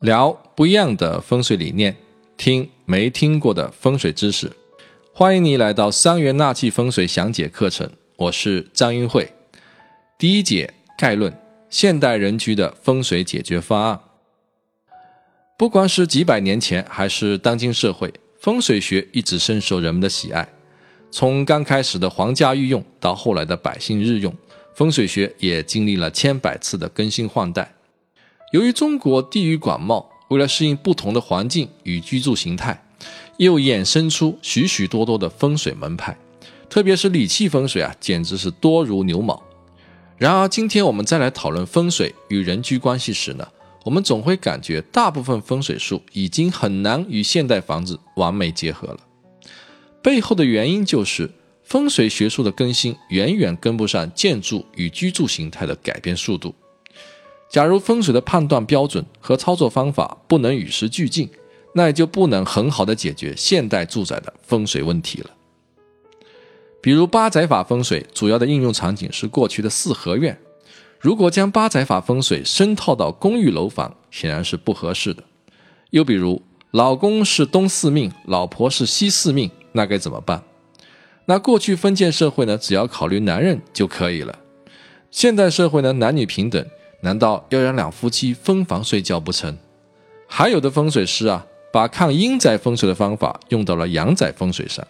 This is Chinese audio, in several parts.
聊不一样的风水理念，听没听过的风水知识。欢迎你来到三元纳气风水详解课程，我是张云慧。第一节概论：现代人居的风水解决方案。不管是几百年前，还是当今社会，风水学一直深受人们的喜爱。从刚开始的皇家御用，到后来的百姓日用，风水学也经历了千百次的更新换代。由于中国地域广袤，为了适应不同的环境与居住形态，又衍生出许许多多的风水门派，特别是理气风水啊，简直是多如牛毛。然而，今天我们再来讨论风水与人居关系时呢，我们总会感觉大部分风水术已经很难与现代房子完美结合了。背后的原因就是风水学术的更新远远跟不上建筑与居住形态的改变速度。假如风水的判断标准和操作方法不能与时俱进，那也就不能很好的解决现代住宅的风水问题了。比如八宅法风水主要的应用场景是过去的四合院，如果将八宅法风水深套到公寓楼房，显然是不合适的。又比如老公是东四命，老婆是西四命，那该怎么办？那过去封建社会呢，只要考虑男人就可以了。现代社会呢，男女平等。难道要让两夫妻分房睡觉不成？还有的风水师啊，把抗阴宅风水的方法用到了阳宅风水上。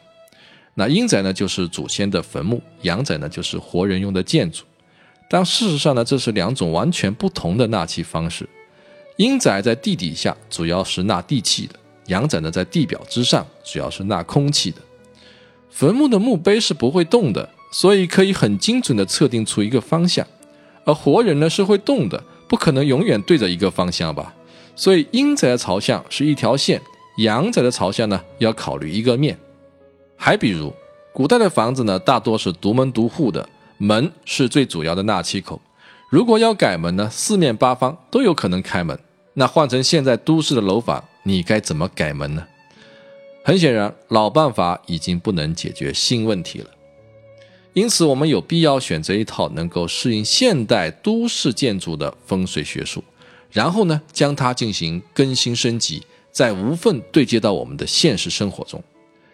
那阴宅呢，就是祖先的坟墓；阳宅呢，就是活人用的建筑。但事实上呢，这是两种完全不同的纳气方式。阴宅在地底下，主要是纳地气的；阳宅呢，在地表之上，主要是纳空气的。坟墓的墓碑是不会动的，所以可以很精准地测定出一个方向。而活人呢是会动的，不可能永远对着一个方向吧？所以阴宅的朝向是一条线，阳宅的朝向呢要考虑一个面。还比如，古代的房子呢大多是独门独户的，门是最主要的纳气口。如果要改门呢，四面八方都有可能开门。那换成现在都市的楼房，你该怎么改门呢？很显然，老办法已经不能解决新问题了。因此，我们有必要选择一套能够适应现代都市建筑的风水学术，然后呢，将它进行更新升级，再无缝对接到我们的现实生活中。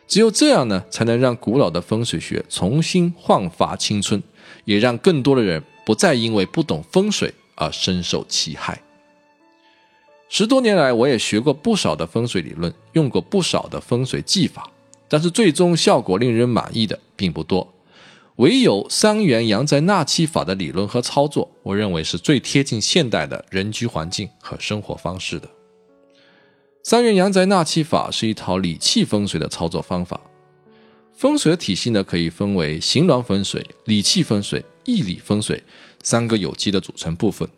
只有这样呢，才能让古老的风水学重新焕发青春，也让更多的人不再因为不懂风水而深受其害。十多年来，我也学过不少的风水理论，用过不少的风水技法，但是最终效果令人满意的并不多。唯有三元阳宅纳气法的理论和操作，我认为是最贴近现代的人居环境和生活方式的。三元阳宅纳气法是一套理气风水的操作方法。风水的体系呢，可以分为形峦风水、理气风水、义理风水三个有机的组成部分。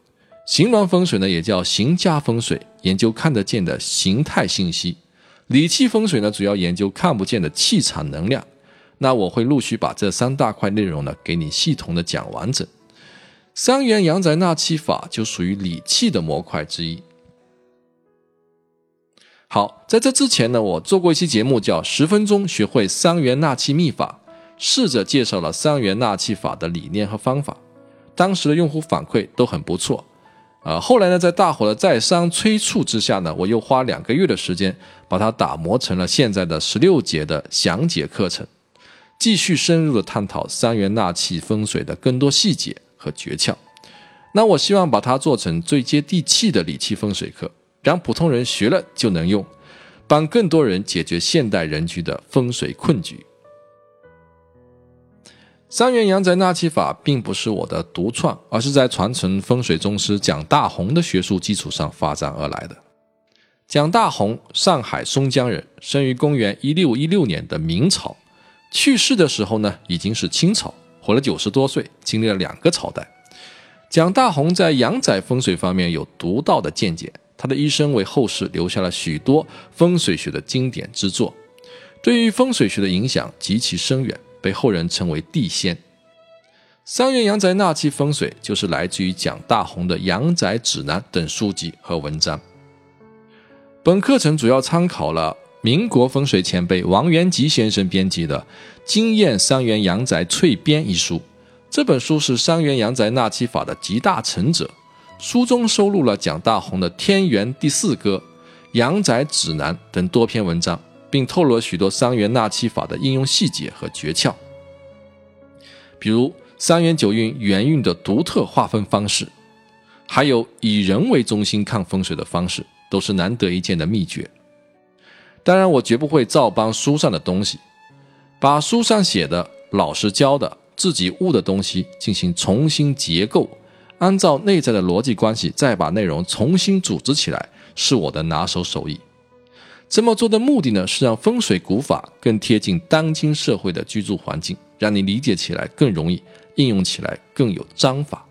形峦风水呢，也叫形家风水，研究看得见的形态信息；理气风水呢，主要研究看不见的气场能量。那我会陆续把这三大块内容呢，给你系统的讲完整。三元阳宅纳气法就属于理气的模块之一。好，在这之前呢，我做过一期节目，叫《十分钟学会三元纳气秘法》，试着介绍了三元纳气法的理念和方法。当时的用户反馈都很不错。呃，后来呢，在大伙的再三催促之下呢，我又花两个月的时间，把它打磨成了现在的十六节的详解课程。继续深入的探讨三元纳气风水的更多细节和诀窍。那我希望把它做成最接地气的理气风水课，让普通人学了就能用，帮更多人解决现代人居的风水困局。三元阳宅纳气法并不是我的独创，而是在传承风水宗师蒋大红的学术基础上发展而来的。蒋大红，上海松江人，生于公元一六一六年的明朝。去世的时候呢，已经是清朝，活了九十多岁，经历了两个朝代。蒋大红在阳宅风水方面有独到的见解，他的一生为后世留下了许多风水学的经典之作，对于风水学的影响极其深远，被后人称为地仙。三元阳宅纳气风水就是来自于蒋大红的《阳宅指南》等书籍和文章。本课程主要参考了。民国风水前辈王元吉先生编辑的《经验三元阳宅翠编》一书，这本书是三元阳宅纳气法的集大成者，书中收录了蒋大红的《天元第四歌》《阳宅指南》等多篇文章，并透露了许多三元纳气法的应用细节和诀窍，比如三元九运元运的独特划分方式，还有以人为中心看风水的方式，都是难得一见的秘诀。当然，我绝不会照搬书上的东西，把书上写的、老师教的、自己悟的东西进行重新结构，按照内在的逻辑关系再把内容重新组织起来，是我的拿手手艺。这么做的目的呢，是让风水古法更贴近当今社会的居住环境，让你理解起来更容易，应用起来更有章法。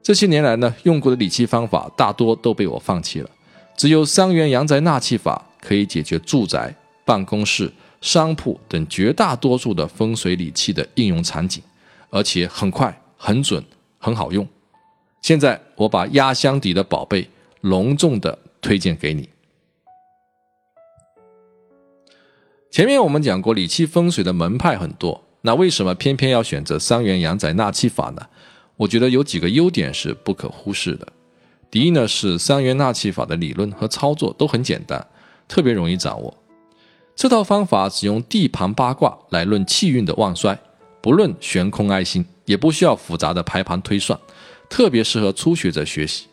这些年来呢，用过的理气方法大多都被我放弃了，只有三元阳宅纳气法。可以解决住宅、办公室、商铺等绝大多数的风水理气的应用场景，而且很快、很准、很好用。现在我把压箱底的宝贝隆重的推荐给你。前面我们讲过，理气风水的门派很多，那为什么偏偏要选择三元阳宅纳气法呢？我觉得有几个优点是不可忽视的。第一呢，是三元纳气法的理论和操作都很简单。特别容易掌握，这套方法只用地盘八卦来论气运的旺衰，不论悬空爱心，也不需要复杂的排盘推算，特别适合初学者学习。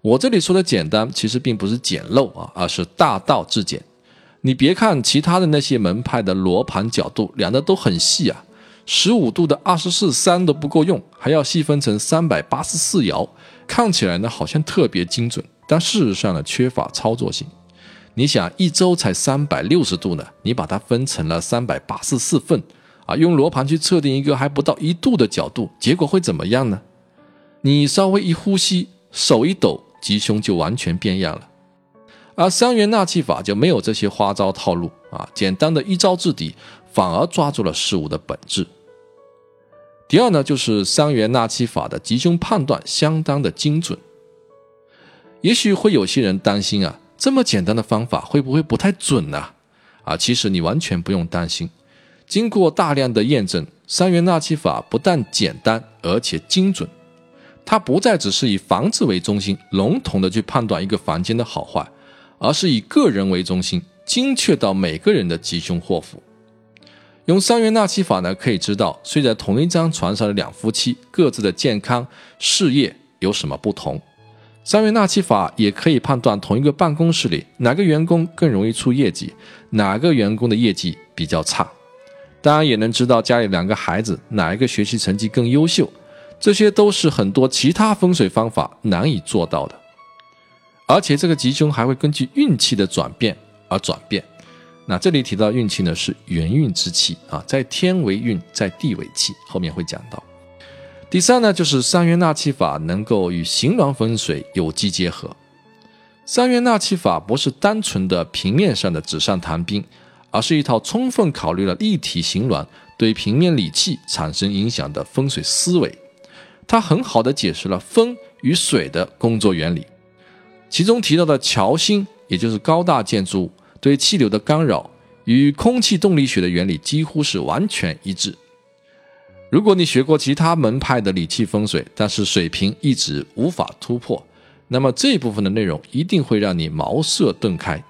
我这里说的简单，其实并不是简陋啊，而是大道至简。你别看其他的那些门派的罗盘角度量的都很细啊，十五度的二十四三都不够用，还要细分成三百八十四爻，看起来呢好像特别精准，但事实上呢缺乏操作性。你想一周才三百六十度呢？你把它分成了三百八十四份啊，用罗盘去测定一个还不到一度的角度，结果会怎么样呢？你稍微一呼吸，手一抖，吉凶就完全变样了。而三元纳气法就没有这些花招套路啊，简单的一招制敌，反而抓住了事物的本质。第二呢，就是三元纳气法的吉凶判断相当的精准。也许会有些人担心啊。这么简单的方法会不会不太准呢？啊，其实你完全不用担心。经过大量的验证，三元纳气法不但简单，而且精准。它不再只是以房子为中心，笼统的去判断一个房间的好坏，而是以个人为中心，精确到每个人的吉凶祸福。用三元纳气法呢，可以知道睡在同一张床上的两夫妻各自的健康、事业有什么不同。三元纳气法也可以判断同一个办公室里哪个员工更容易出业绩，哪个员工的业绩比较差。当然也能知道家里两个孩子哪一个学习成绩更优秀，这些都是很多其他风水方法难以做到的。而且这个吉凶还会根据运气的转变而转变。那这里提到运气呢，是元运之气啊，在天为运，在地为气，后面会讲到。第三呢，就是三元纳气法能够与形峦风水有机结合。三元纳气法不是单纯的平面上的纸上谈兵，而是一套充分考虑了立体形峦对平面理气产生影响的风水思维。它很好的解释了风与水的工作原理，其中提到的桥心，也就是高大建筑物对气流的干扰，与空气动力学的原理几乎是完全一致。如果你学过其他门派的理气风水，但是水平一直无法突破，那么这部分的内容一定会让你茅塞顿开。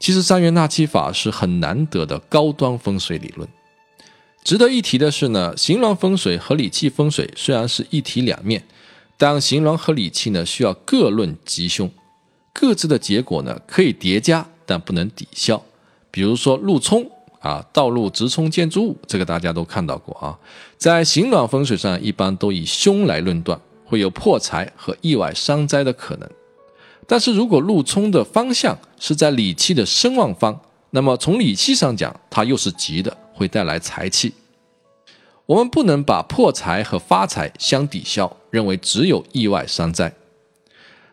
其实三元纳气法是很难得的高端风水理论。值得一提的是呢，形峦风水和理气风水虽然是一体两面，但形峦和理气呢需要各论吉凶，各自的结果呢可以叠加，但不能抵消。比如说路冲。啊，道路直冲建筑物，这个大家都看到过啊。在形峦风水上，一般都以凶来论断，会有破财和意外伤灾的可能。但是如果路冲的方向是在理气的生旺方，那么从理气上讲，它又是吉的，会带来财气。我们不能把破财和发财相抵消，认为只有意外伤灾。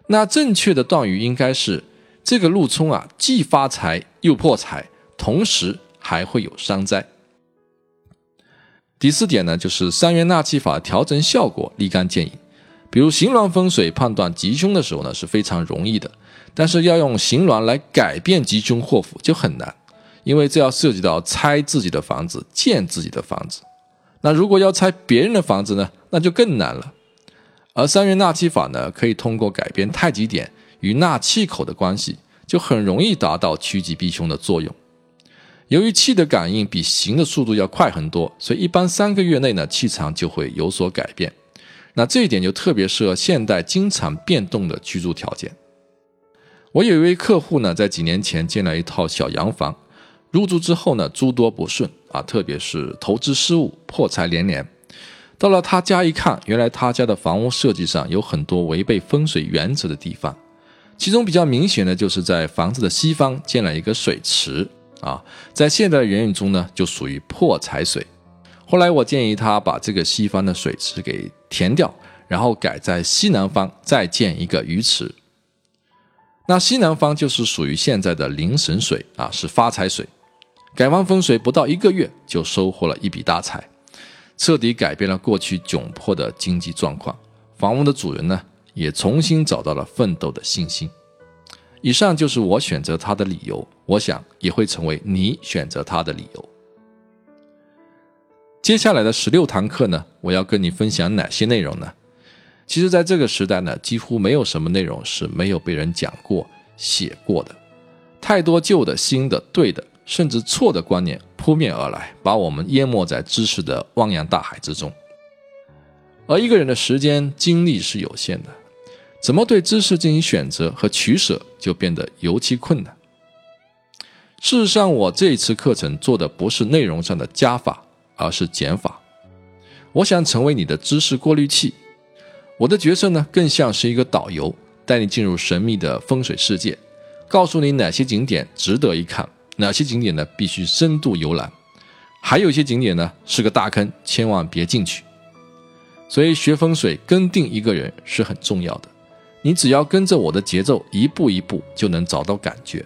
那正确的断语应该是：这个路冲啊，既发财又破财，同时。还会有伤灾。第四点呢，就是三元纳气法调整效果立竿见影。比如形峦风水判断吉凶的时候呢，是非常容易的，但是要用形峦来改变吉凶祸福就很难，因为这要涉及到拆自己的房子、建自己的房子。那如果要拆别人的房子呢，那就更难了。而三元纳气法呢，可以通过改变太极点与纳气口的关系，就很容易达到趋吉避凶的作用。由于气的感应比形的速度要快很多，所以一般三个月内呢，气场就会有所改变。那这一点就特别适合现代经常变动的居住条件。我有一位客户呢，在几年前建了一套小洋房，入住之后呢，诸多不顺啊，特别是投资失误，破财连连。到了他家一看，原来他家的房屋设计上有很多违背风水原则的地方，其中比较明显的就是在房子的西方建了一个水池。啊，在现代的言语中呢，就属于破财水。后来我建议他把这个西方的水池给填掉，然后改在西南方再建一个鱼池。那西南方就是属于现在的灵神水啊，是发财水。改完风水不到一个月，就收获了一笔大财，彻底改变了过去窘迫的经济状况。房屋的主人呢，也重新找到了奋斗的信心。以上就是我选择它的理由，我想也会成为你选择它的理由。接下来的十六堂课呢，我要跟你分享哪些内容呢？其实，在这个时代呢，几乎没有什么内容是没有被人讲过、写过的。太多旧的、新的、对的，甚至错的观念扑面而来，把我们淹没在知识的汪洋大海之中。而一个人的时间、精力是有限的。怎么对知识进行选择和取舍，就变得尤其困难。事实上，我这一次课程做的不是内容上的加法，而是减法。我想成为你的知识过滤器。我的角色呢，更像是一个导游，带你进入神秘的风水世界，告诉你哪些景点值得一看，哪些景点呢必须深度游览，还有一些景点呢是个大坑，千万别进去。所以，学风水跟定一个人是很重要的。你只要跟着我的节奏，一步一步就能找到感觉，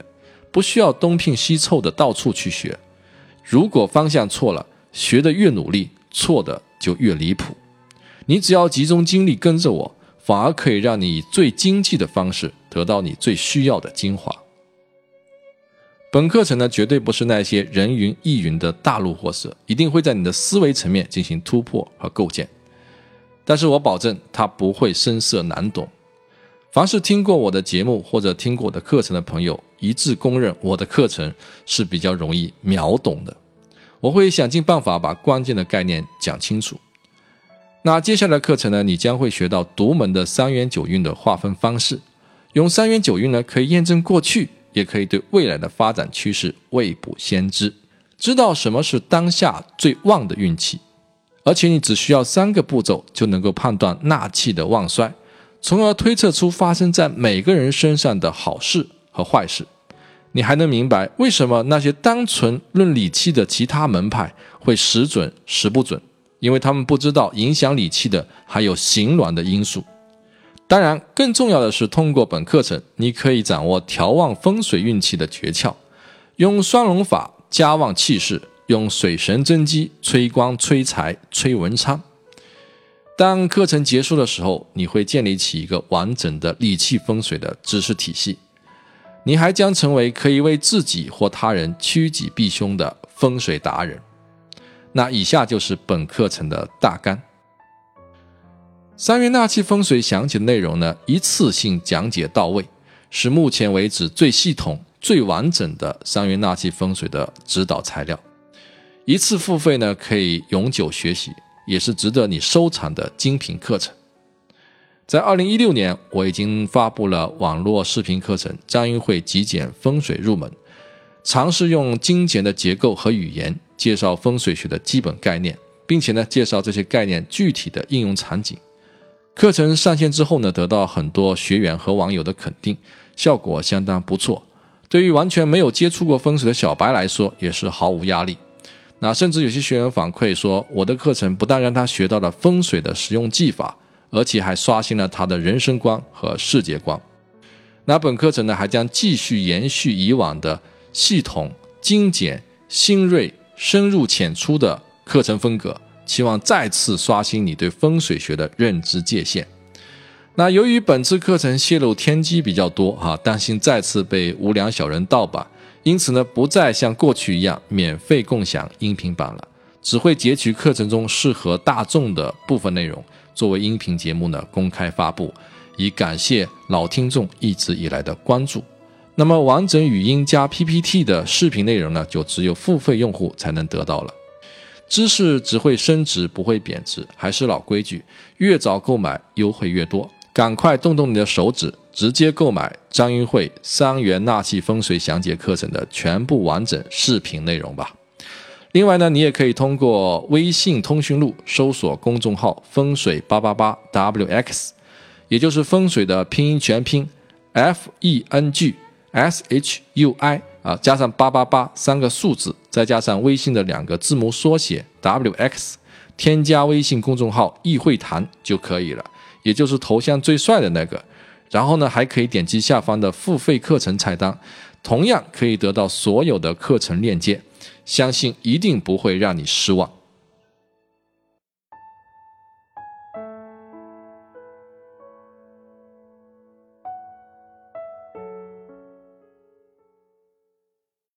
不需要东拼西凑的到处去学。如果方向错了，学的越努力，错的就越离谱。你只要集中精力跟着我，反而可以让你以最经济的方式得到你最需要的精华。本课程呢，绝对不是那些人云亦云的大路货色，一定会在你的思维层面进行突破和构建。但是我保证，它不会深涩难懂。凡是听过我的节目或者听过我的课程的朋友，一致公认我的课程是比较容易秒懂的。我会想尽办法把关键的概念讲清楚。那接下来课程呢，你将会学到独门的三元九运的划分方式。用三元九运呢，可以验证过去，也可以对未来的发展趋势未卜先知，知道什么是当下最旺的运气。而且你只需要三个步骤就能够判断纳气的旺衰。从而推测出发生在每个人身上的好事和坏事，你还能明白为什么那些单纯论理气的其他门派会时准时不准？因为他们不知道影响理气的还有形峦的因素。当然，更重要的是，通过本课程，你可以掌握调旺风水运气的诀窍，用双龙法加旺气势，用水神真机催光催财催文昌。当课程结束的时候，你会建立起一个完整的理气风水的知识体系，你还将成为可以为自己或他人趋吉避凶的风水达人。那以下就是本课程的大纲：三元纳气风水详解的内容呢，一次性讲解到位，是目前为止最系统、最完整的三元纳气风水的指导材料。一次付费呢，可以永久学习。也是值得你收藏的精品课程。在二零一六年，我已经发布了网络视频课程《张英会极简风水入门》，尝试用精简的结构和语言介绍风水学的基本概念，并且呢，介绍这些概念具体的应用场景。课程上线之后呢，得到很多学员和网友的肯定，效果相当不错。对于完全没有接触过风水的小白来说，也是毫无压力。那甚至有些学员反馈说，我的课程不但让他学到了风水的实用技法，而且还刷新了他的人生观和世界观。那本课程呢，还将继续延续以往的系统、精简、新锐、深入浅出的课程风格，期望再次刷新你对风水学的认知界限。那由于本次课程泄露天机比较多哈，担心再次被无良小人盗版。因此呢，不再像过去一样免费共享音频版了。只会截取课程中适合大众的部分内容，作为音频节目呢公开发布，以感谢老听众一直以来的关注。那么完整语音加 PPT 的视频内容呢，就只有付费用户才能得到了。知识只会升值，不会贬值，还是老规矩，越早购买优惠越多。赶快动动你的手指，直接购买张云慧三元纳气风水详解课程的全部完整视频内容吧。另外呢，你也可以通过微信通讯录搜索公众号“风水八八八 wx”，也就是风水的拼音全拼 f e n g s h u i 啊，加上八八八三个数字，再加上微信的两个字母缩写 wx，添加微信公众号“易会谈”就可以了。也就是头像最帅的那个，然后呢，还可以点击下方的付费课程菜单，同样可以得到所有的课程链接，相信一定不会让你失望。